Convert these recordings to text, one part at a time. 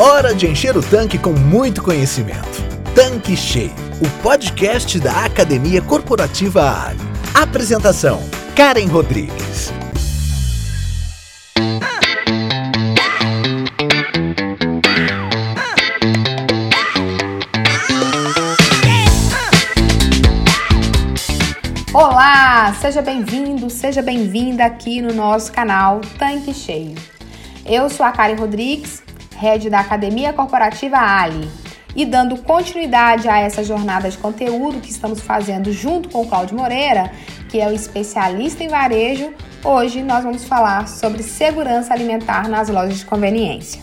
Hora de encher o tanque com muito conhecimento. Tanque Cheio, o podcast da Academia Corporativa Ali. Apresentação: Karen Rodrigues. Olá, seja bem-vindo, seja bem-vinda aqui no nosso canal Tanque Cheio. Eu sou a Karen Rodrigues, head da Academia Corporativa Ali. E dando continuidade a essa jornada de conteúdo que estamos fazendo junto com o Cláudio Moreira, que é o especialista em varejo, hoje nós vamos falar sobre segurança alimentar nas lojas de conveniência.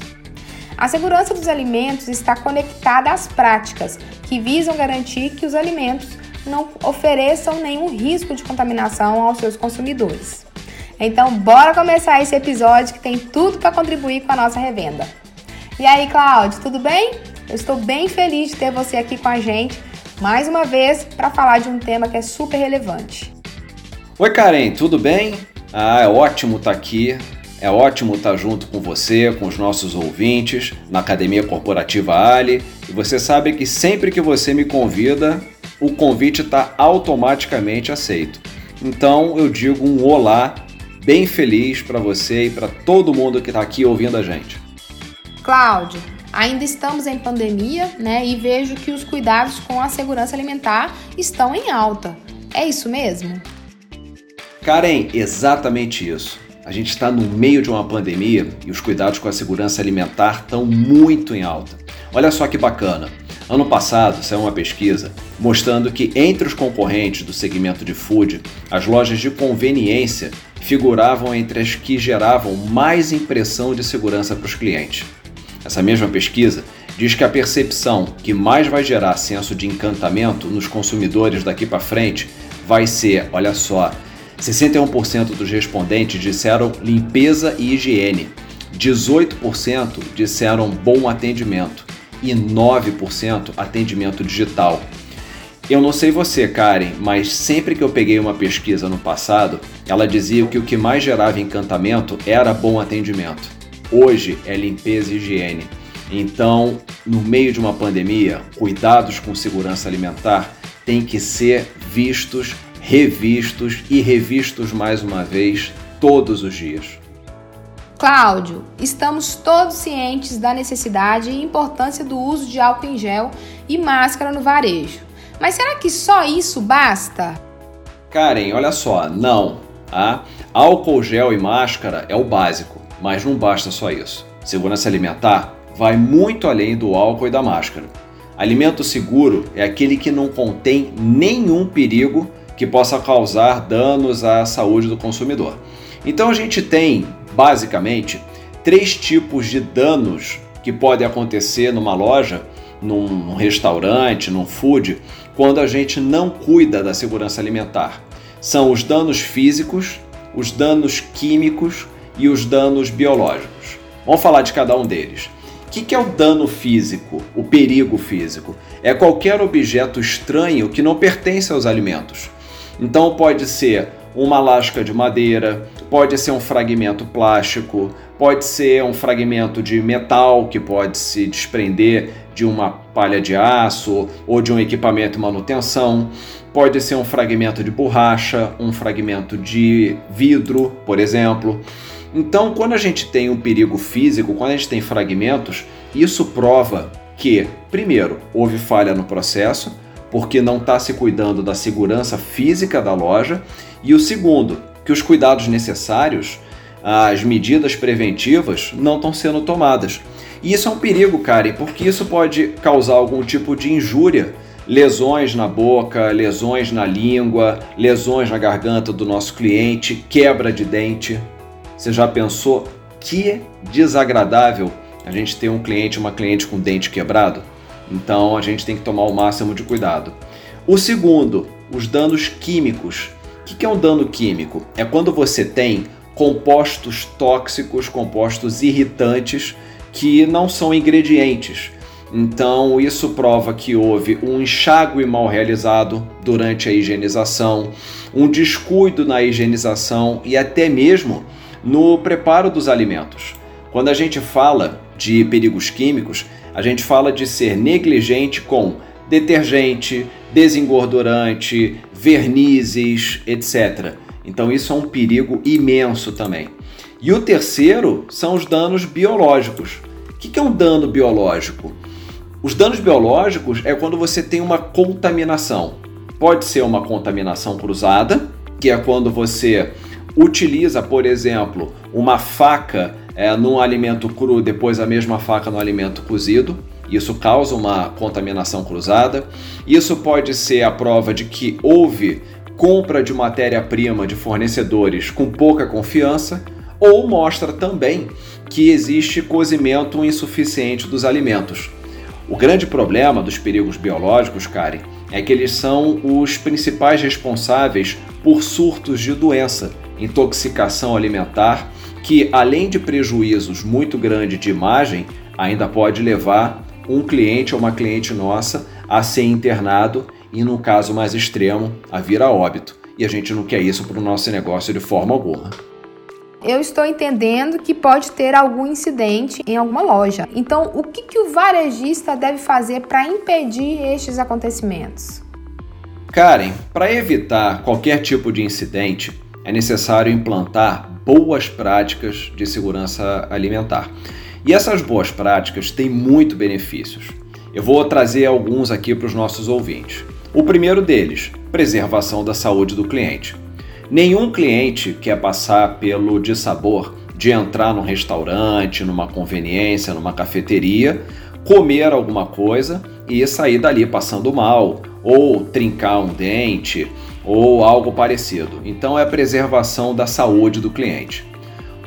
A segurança dos alimentos está conectada às práticas que visam garantir que os alimentos não ofereçam nenhum risco de contaminação aos seus consumidores. Então, bora começar esse episódio que tem tudo para contribuir com a nossa revenda. E aí, Cláudio, tudo bem? Eu estou bem feliz de ter você aqui com a gente mais uma vez para falar de um tema que é super relevante. Oi, Karen, tudo bem? Ah, é ótimo estar tá aqui. É ótimo estar tá junto com você, com os nossos ouvintes, na Academia Corporativa Ali. E você sabe que sempre que você me convida, o convite está automaticamente aceito. Então eu digo um olá bem feliz para você e para todo mundo que está aqui ouvindo a gente. Cláudio, ainda estamos em pandemia, né? E vejo que os cuidados com a segurança alimentar estão em alta. É isso mesmo? Karen, exatamente isso. A gente está no meio de uma pandemia e os cuidados com a segurança alimentar estão muito em alta. Olha só que bacana. Ano passado saiu uma pesquisa mostrando que entre os concorrentes do segmento de food, as lojas de conveniência figuravam entre as que geravam mais impressão de segurança para os clientes. Essa mesma pesquisa diz que a percepção que mais vai gerar senso de encantamento nos consumidores daqui para frente vai ser, olha só, 61% dos respondentes disseram limpeza e higiene, 18% disseram bom atendimento e 9% atendimento digital. Eu não sei você, Karen, mas sempre que eu peguei uma pesquisa no passado, ela dizia que o que mais gerava encantamento era bom atendimento. Hoje é limpeza e higiene. Então, no meio de uma pandemia, cuidados com segurança alimentar têm que ser vistos, revistos e revistos mais uma vez todos os dias. Cláudio, estamos todos cientes da necessidade e importância do uso de álcool em gel e máscara no varejo. Mas será que só isso basta? Karen, olha só, não. Tá? Álcool gel e máscara é o básico, mas não basta só isso. Segurança alimentar vai muito além do álcool e da máscara. Alimento seguro é aquele que não contém nenhum perigo que possa causar danos à saúde do consumidor. Então a gente tem, basicamente, três tipos de danos que podem acontecer numa loja, num restaurante, num food, quando a gente não cuida da segurança alimentar. São os danos físicos, os danos químicos e os danos biológicos. Vamos falar de cada um deles. O que é o dano físico, o perigo físico? É qualquer objeto estranho que não pertence aos alimentos. Então pode ser uma lasca de madeira, pode ser um fragmento plástico, pode ser um fragmento de metal que pode se desprender de uma palha de aço ou de um equipamento de manutenção, pode ser um fragmento de borracha, um fragmento de vidro, por exemplo. Então, quando a gente tem um perigo físico, quando a gente tem fragmentos, isso prova que, primeiro, houve falha no processo, porque não está se cuidando da segurança física da loja, e o segundo, que os cuidados necessários, as medidas preventivas, não estão sendo tomadas. E isso é um perigo, Karen, porque isso pode causar algum tipo de injúria, lesões na boca, lesões na língua, lesões na garganta do nosso cliente, quebra de dente. Você já pensou que desagradável a gente ter um cliente, uma cliente com dente quebrado? Então a gente tem que tomar o máximo de cuidado. O segundo, os danos químicos. O que é um dano químico? É quando você tem compostos tóxicos, compostos irritantes que não são ingredientes. Então, isso prova que houve um enxágue mal realizado durante a higienização, um descuido na higienização e até mesmo no preparo dos alimentos. Quando a gente fala de perigos químicos, a gente fala de ser negligente com detergente, desengordurante, vernizes, etc. Então isso é um perigo imenso também. E o terceiro são os danos biológicos. O que é um dano biológico? Os danos biológicos é quando você tem uma contaminação. Pode ser uma contaminação cruzada, que é quando você utiliza, por exemplo, uma faca é, num alimento cru, depois a mesma faca no alimento cozido. Isso causa uma contaminação cruzada. Isso pode ser a prova de que houve compra de matéria-prima de fornecedores com pouca confiança, ou mostra também que existe cozimento insuficiente dos alimentos. O grande problema dos perigos biológicos, Karen, é que eles são os principais responsáveis por surtos de doença, intoxicação alimentar, que além de prejuízos muito grandes de imagem, ainda pode levar um cliente ou uma cliente nossa a ser internado e, no caso mais extremo, a vir a óbito. E a gente não quer isso para o nosso negócio de forma alguma eu estou entendendo que pode ter algum incidente em alguma loja. Então, o que, que o varejista deve fazer para impedir estes acontecimentos? Karen, para evitar qualquer tipo de incidente, é necessário implantar boas práticas de segurança alimentar. E essas boas práticas têm muito benefícios. Eu vou trazer alguns aqui para os nossos ouvintes. O primeiro deles, preservação da saúde do cliente. Nenhum cliente quer passar pelo dissabor de entrar num restaurante, numa conveniência, numa cafeteria, comer alguma coisa e sair dali passando mal, ou trincar um dente, ou algo parecido. Então é a preservação da saúde do cliente.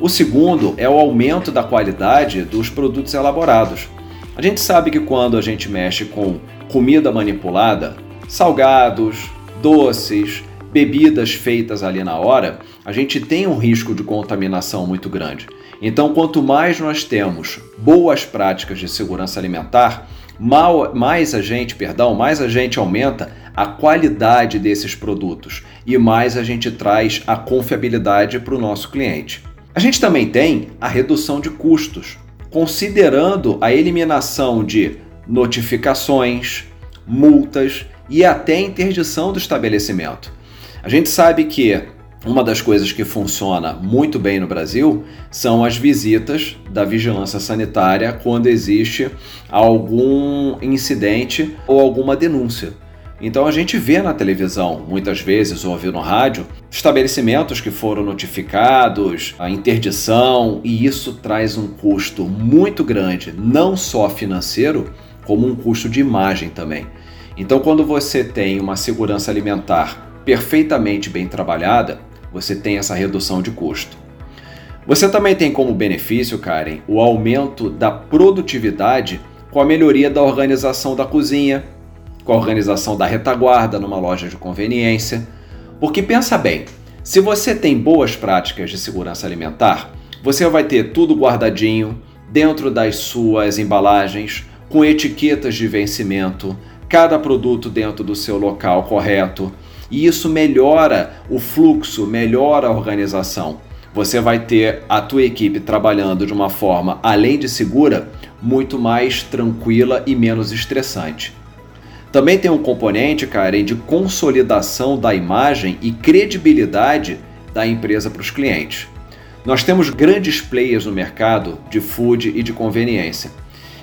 O segundo é o aumento da qualidade dos produtos elaborados. A gente sabe que quando a gente mexe com comida manipulada, salgados, doces, bebidas feitas ali na hora, a gente tem um risco de contaminação muito grande. Então, quanto mais nós temos boas práticas de segurança alimentar, mais a gente, perdão, mais a gente aumenta a qualidade desses produtos e mais a gente traz a confiabilidade para o nosso cliente. A gente também tem a redução de custos, considerando a eliminação de notificações, multas e até interdição do estabelecimento. A gente sabe que uma das coisas que funciona muito bem no Brasil são as visitas da vigilância sanitária quando existe algum incidente ou alguma denúncia. Então a gente vê na televisão, muitas vezes, ou ouve no rádio, estabelecimentos que foram notificados, a interdição, e isso traz um custo muito grande, não só financeiro, como um custo de imagem também. Então, quando você tem uma segurança alimentar perfeitamente bem trabalhada, você tem essa redução de custo. Você também tem como benefício, Karen, o aumento da produtividade com a melhoria da organização da cozinha, com a organização da retaguarda numa loja de conveniência. Porque pensa bem, se você tem boas práticas de segurança alimentar, você vai ter tudo guardadinho dentro das suas embalagens, com etiquetas de vencimento, cada produto dentro do seu local correto e isso melhora o fluxo, melhora a organização. Você vai ter a tua equipe trabalhando de uma forma, além de segura, muito mais tranquila e menos estressante. Também tem um componente, Karen, de consolidação da imagem e credibilidade da empresa para os clientes. Nós temos grandes players no mercado de food e de conveniência.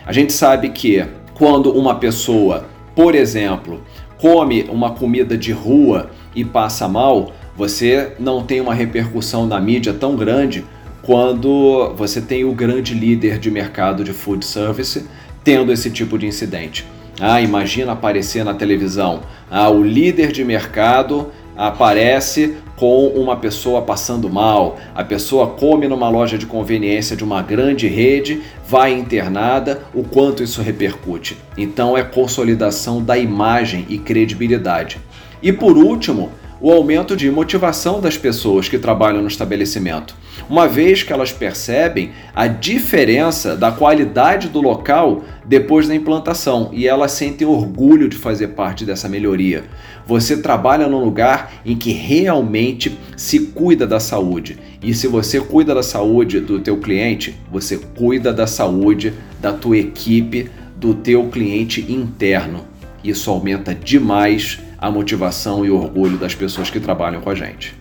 A gente sabe que quando uma pessoa, por exemplo, come uma comida de rua e passa mal, você não tem uma repercussão na mídia tão grande quando você tem o grande líder de mercado de food service tendo esse tipo de incidente. Ah, imagina aparecer na televisão. Ah, o líder de mercado aparece com uma pessoa passando mal, a pessoa come numa loja de conveniência de uma grande rede, vai internada, o quanto isso repercute. Então é consolidação da imagem e credibilidade. E por último, o aumento de motivação das pessoas que trabalham no estabelecimento, uma vez que elas percebem a diferença da qualidade do local depois da implantação e elas sentem orgulho de fazer parte dessa melhoria. Você trabalha num lugar em que realmente se cuida da saúde. E se você cuida da saúde do teu cliente, você cuida da saúde da tua equipe, do teu cliente interno. Isso aumenta demais a motivação e o orgulho das pessoas que trabalham com a gente.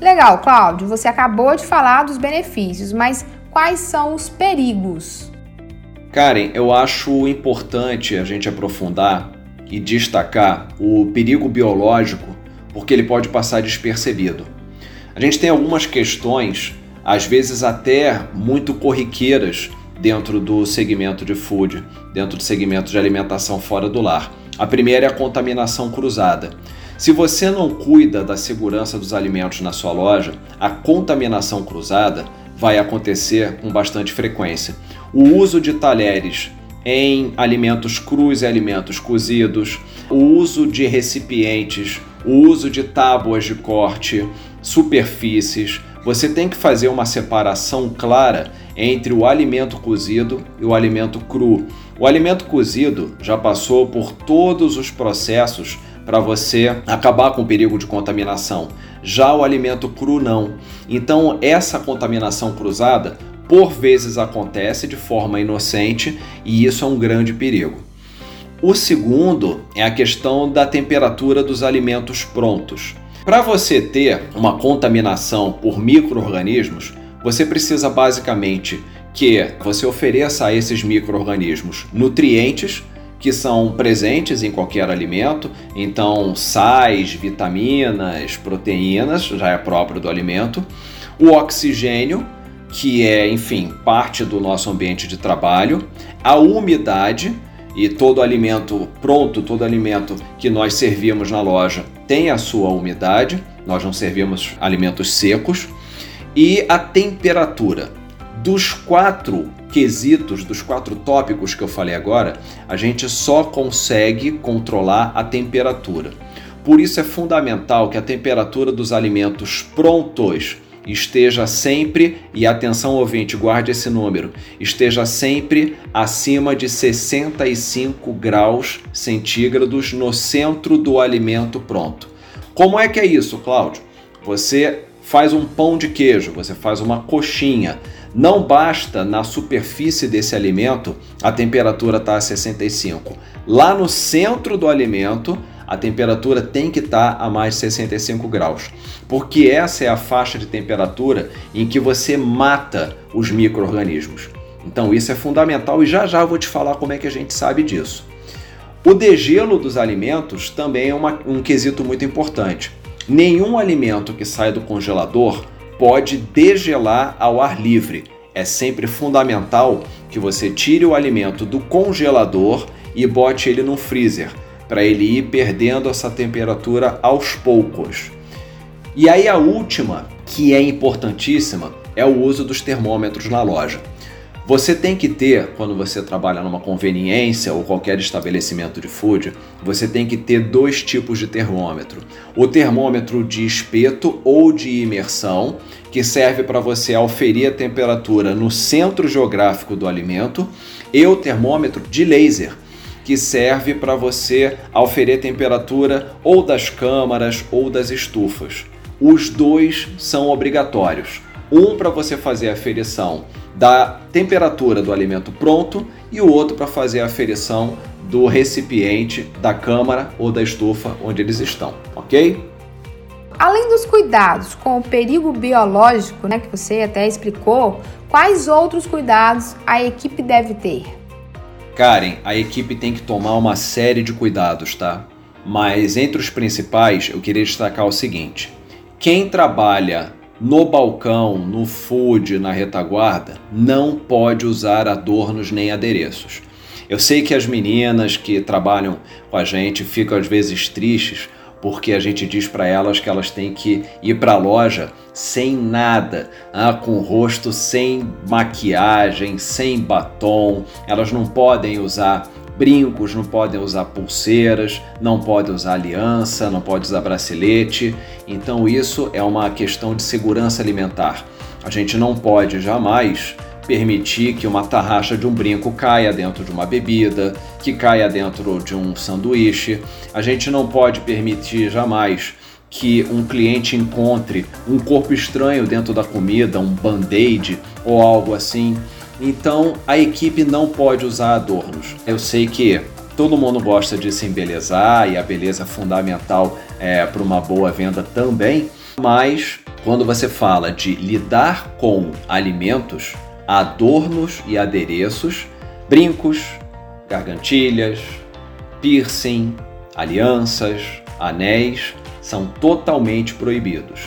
Legal, Cláudio, você acabou de falar dos benefícios, mas quais são os perigos? Karen, eu acho importante a gente aprofundar e destacar o perigo biológico, porque ele pode passar despercebido. A gente tem algumas questões, às vezes até muito corriqueiras, dentro do segmento de food, dentro do segmento de alimentação fora do lar. A primeira é a contaminação cruzada. Se você não cuida da segurança dos alimentos na sua loja, a contaminação cruzada vai acontecer com bastante frequência. O uso de talheres em alimentos crus e alimentos cozidos, o uso de recipientes, o uso de tábuas de corte, superfícies. Você tem que fazer uma separação clara entre o alimento cozido e o alimento cru. O alimento cozido já passou por todos os processos para você acabar com o perigo de contaminação. Já o alimento cru não. Então, essa contaminação cruzada por vezes acontece de forma inocente e isso é um grande perigo. O segundo é a questão da temperatura dos alimentos prontos. Para você ter uma contaminação por micro-organismos, você precisa basicamente que você ofereça a esses micro-organismos nutrientes que são presentes em qualquer alimento, então sais, vitaminas, proteínas, já é próprio do alimento, o oxigênio, que é, enfim, parte do nosso ambiente de trabalho, a umidade, e todo alimento pronto, todo alimento que nós servimos na loja tem a sua umidade, nós não servimos alimentos secos, e a temperatura. Dos quatro quesitos, dos quatro tópicos que eu falei agora, a gente só consegue controlar a temperatura. Por isso é fundamental que a temperatura dos alimentos prontos esteja sempre, e atenção ouvinte, guarde esse número, esteja sempre acima de 65 graus centígrados no centro do alimento pronto. Como é que é isso, Cláudio? Você faz um pão de queijo, você faz uma coxinha. Não basta na superfície desse alimento a temperatura estar tá a 65. Lá no centro do alimento, a temperatura tem que estar tá a mais de 65 graus, porque essa é a faixa de temperatura em que você mata os micro-organismos. Então isso é fundamental e já já vou te falar como é que a gente sabe disso. O degelo dos alimentos também é uma, um quesito muito importante. Nenhum alimento que sai do congelador pode degelar ao ar livre. É sempre fundamental que você tire o alimento do congelador e bote ele no freezer, para ele ir perdendo essa temperatura aos poucos. E aí a última, que é importantíssima, é o uso dos termômetros na loja. Você tem que ter, quando você trabalha numa conveniência ou qualquer estabelecimento de food, você tem que ter dois tipos de termômetro. O termômetro de espeto ou de imersão, que serve para você auferir a temperatura no centro geográfico do alimento, e o termômetro de laser, que serve para você auferir a temperatura ou das câmaras ou das estufas. Os dois são obrigatórios. Um para você fazer a aferição da temperatura do alimento pronto e o outro para fazer a aferição do recipiente, da câmara ou da estufa onde eles estão, ok? Além dos cuidados com o perigo biológico, né, que você até explicou, quais outros cuidados a equipe deve ter? Karen, a equipe tem que tomar uma série de cuidados, tá? Mas entre os principais, eu queria destacar o seguinte: quem trabalha no balcão, no food, na retaguarda, não pode usar adornos nem adereços. Eu sei que as meninas que trabalham com a gente ficam às vezes tristes porque a gente diz para elas que elas têm que ir para a loja sem nada, ah, com o rosto sem maquiagem, sem batom, elas não podem usar brincos, não podem usar pulseiras, não pode usar aliança, não pode usar bracelete. Então isso é uma questão de segurança alimentar. A gente não pode jamais permitir que uma tarraxa de um brinco caia dentro de uma bebida, que caia dentro de um sanduíche. A gente não pode permitir jamais que um cliente encontre um corpo estranho dentro da comida, um band-aid ou algo assim. Então a equipe não pode usar adornos. Eu sei que todo mundo gosta de se embelezar e a beleza é fundamental é, para uma boa venda também, mas quando você fala de lidar com alimentos, adornos e adereços, brincos, gargantilhas, piercing, alianças, anéis são totalmente proibidos.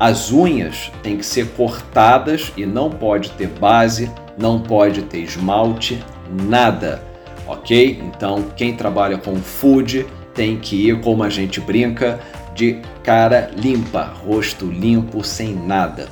As unhas têm que ser cortadas e não pode ter base, não pode ter esmalte, nada, ok? Então, quem trabalha com food tem que ir, como a gente brinca, de cara limpa, rosto limpo, sem nada.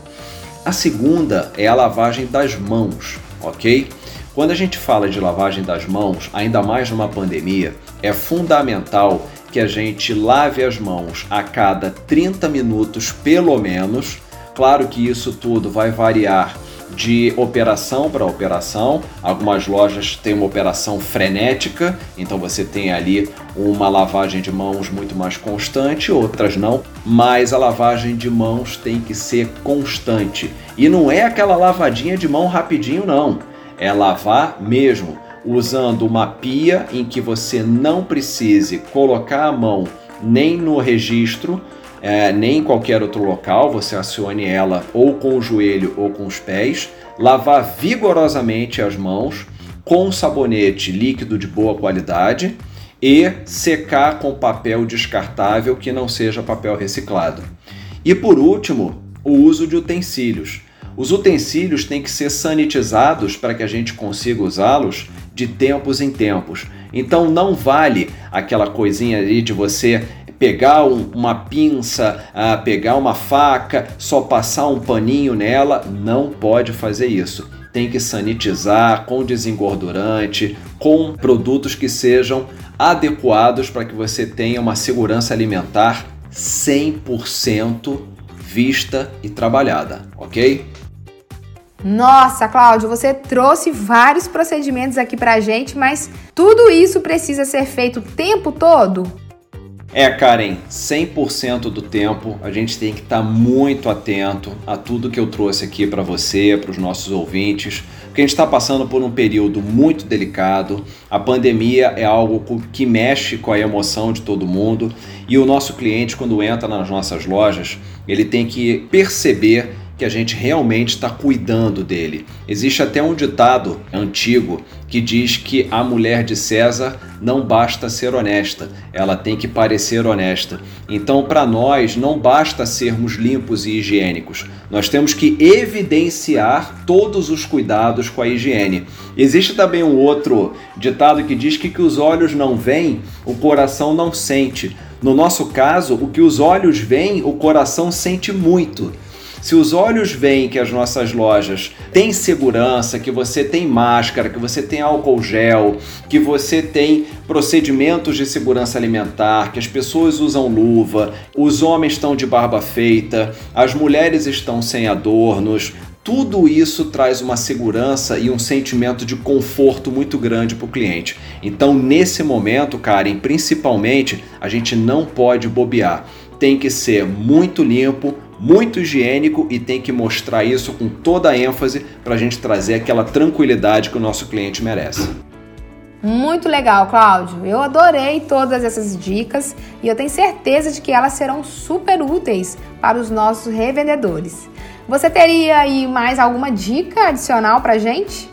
A segunda é a lavagem das mãos, ok? Quando a gente fala de lavagem das mãos, ainda mais numa pandemia, é fundamental que a gente lave as mãos a cada 30 minutos pelo menos. Claro que isso tudo vai variar de operação para operação. Algumas lojas têm uma operação frenética, então você tem ali uma lavagem de mãos muito mais constante, outras não, mas a lavagem de mãos tem que ser constante. E não é aquela lavadinha de mão rapidinho, não. É lavar mesmo, usando uma pia em que você não precise colocar a mão nem no registro é, nem em qualquer outro local, você acione ela ou com o joelho ou com os pés, lavar vigorosamente as mãos com sabonete líquido de boa qualidade e secar com papel descartável que não seja papel reciclado. E por último, o uso de utensílios. Os utensílios têm que ser sanitizados para que a gente consiga usá-los de tempos em tempos. Então não vale aquela coisinha ali de você pegar um, uma pinça, uh, pegar uma faca, só passar um paninho nela, não pode fazer isso. Tem que sanitizar com desengordurante, com produtos que sejam adequados para que você tenha uma segurança alimentar 100% vista e trabalhada, ok? Nossa, Cláudio, você trouxe vários procedimentos aqui pra gente, mas tudo isso precisa ser feito o tempo todo? É, Karen, 100% do tempo a gente tem que estar tá muito atento a tudo que eu trouxe aqui para você, para os nossos ouvintes, porque a gente está passando por um período muito delicado. A pandemia é algo que mexe com a emoção de todo mundo e o nosso cliente, quando entra nas nossas lojas, ele tem que perceber que a gente realmente está cuidando dele. Existe até um ditado antigo que diz que a mulher de César não basta ser honesta, ela tem que parecer honesta. Então, para nós, não basta sermos limpos e higiênicos, nós temos que evidenciar todos os cuidados com a higiene. Existe também um outro ditado que diz que, que os olhos não veem, o coração não sente. No nosso caso, o que os olhos veem, o coração sente muito. Se os olhos veem que as nossas lojas têm segurança, que você tem máscara, que você tem álcool gel, que você tem procedimentos de segurança alimentar, que as pessoas usam luva, os homens estão de barba feita, as mulheres estão sem adornos, tudo isso traz uma segurança e um sentimento de conforto muito grande para o cliente. Então, nesse momento, Karen, principalmente, a gente não pode bobear. Tem que ser muito limpo, muito higiênico e tem que mostrar isso com toda a ênfase para a gente trazer aquela tranquilidade que o nosso cliente merece. Muito legal, Cláudio. Eu adorei todas essas dicas e eu tenho certeza de que elas serão super úteis para os nossos revendedores. Você teria aí mais alguma dica adicional para gente?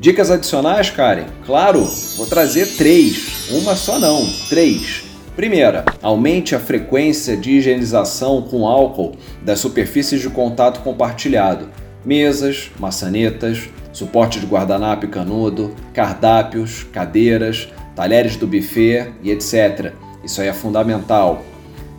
Dicas adicionais, Karen? Claro, vou trazer três. Uma só não, três. Primeira, aumente a frequência de higienização com álcool das superfícies de contato compartilhado, mesas, maçanetas, suporte de guardanapo e canudo, cardápios, cadeiras, talheres do buffet e etc. Isso aí é fundamental.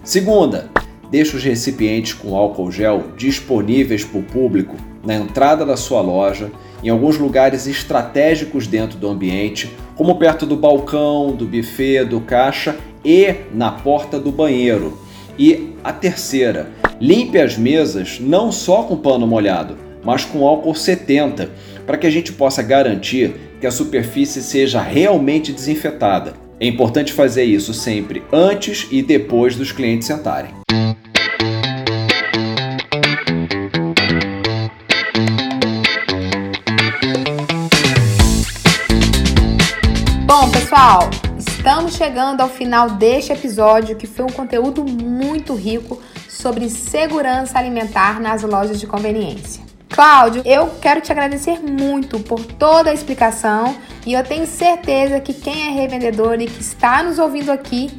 Segunda, deixe os recipientes com álcool gel disponíveis para o público na entrada da sua loja em alguns lugares estratégicos dentro do ambiente, como perto do balcão, do buffet, do caixa e na porta do banheiro. E a terceira, limpe as mesas não só com pano molhado, mas com álcool 70, para que a gente possa garantir que a superfície seja realmente desinfetada. É importante fazer isso sempre antes e depois dos clientes sentarem. Chegando ao final deste episódio que foi um conteúdo muito rico sobre segurança alimentar nas lojas de conveniência. Cláudio, eu quero te agradecer muito por toda a explicação e eu tenho certeza que quem é revendedor e que está nos ouvindo aqui,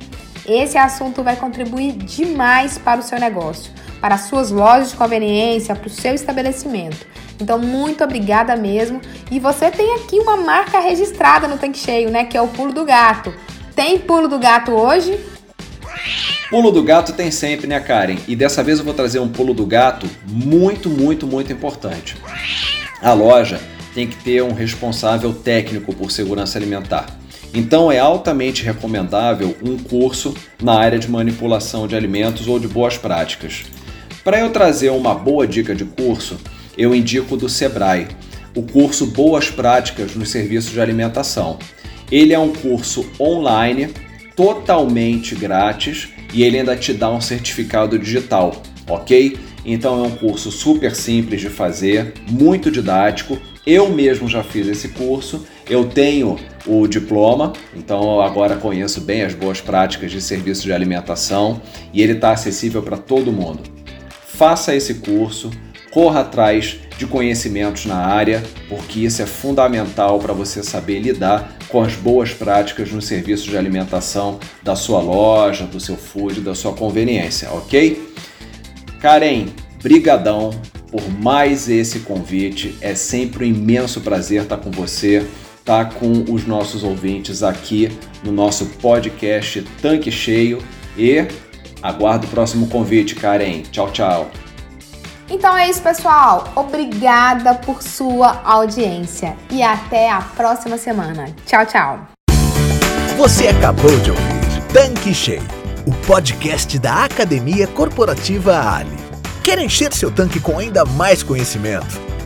esse assunto vai contribuir demais para o seu negócio, para as suas lojas de conveniência, para o seu estabelecimento. Então, muito obrigada mesmo. E você tem aqui uma marca registrada no tanque cheio, né? Que é o pulo do gato. Tem pulo do gato hoje? Pulo do gato tem sempre, né, Karen? E dessa vez eu vou trazer um pulo do gato muito, muito, muito importante. A loja tem que ter um responsável técnico por segurança alimentar. Então é altamente recomendável um curso na área de manipulação de alimentos ou de boas práticas. Para eu trazer uma boa dica de curso, eu indico do Sebrae, o curso Boas Práticas nos Serviços de Alimentação. Ele é um curso online, totalmente grátis e ele ainda te dá um certificado digital, ok? Então é um curso super simples de fazer, muito didático. Eu mesmo já fiz esse curso, eu tenho o diploma, então agora conheço bem as boas práticas de serviço de alimentação e ele está acessível para todo mundo. Faça esse curso, corra atrás de conhecimentos na área, porque isso é fundamental para você saber lidar com as boas práticas no serviço de alimentação da sua loja, do seu food, da sua conveniência, ok? Karen, brigadão por mais esse convite. É sempre um imenso prazer estar com você, estar com os nossos ouvintes aqui no nosso podcast Tanque Cheio e aguardo o próximo convite, Karen. Tchau, tchau. Então é isso, pessoal. Obrigada por sua audiência e até a próxima semana. Tchau, tchau. Você acabou de ouvir Tanque Cheio, o podcast da Academia Corporativa Ali. Quer encher seu tanque com ainda mais conhecimento?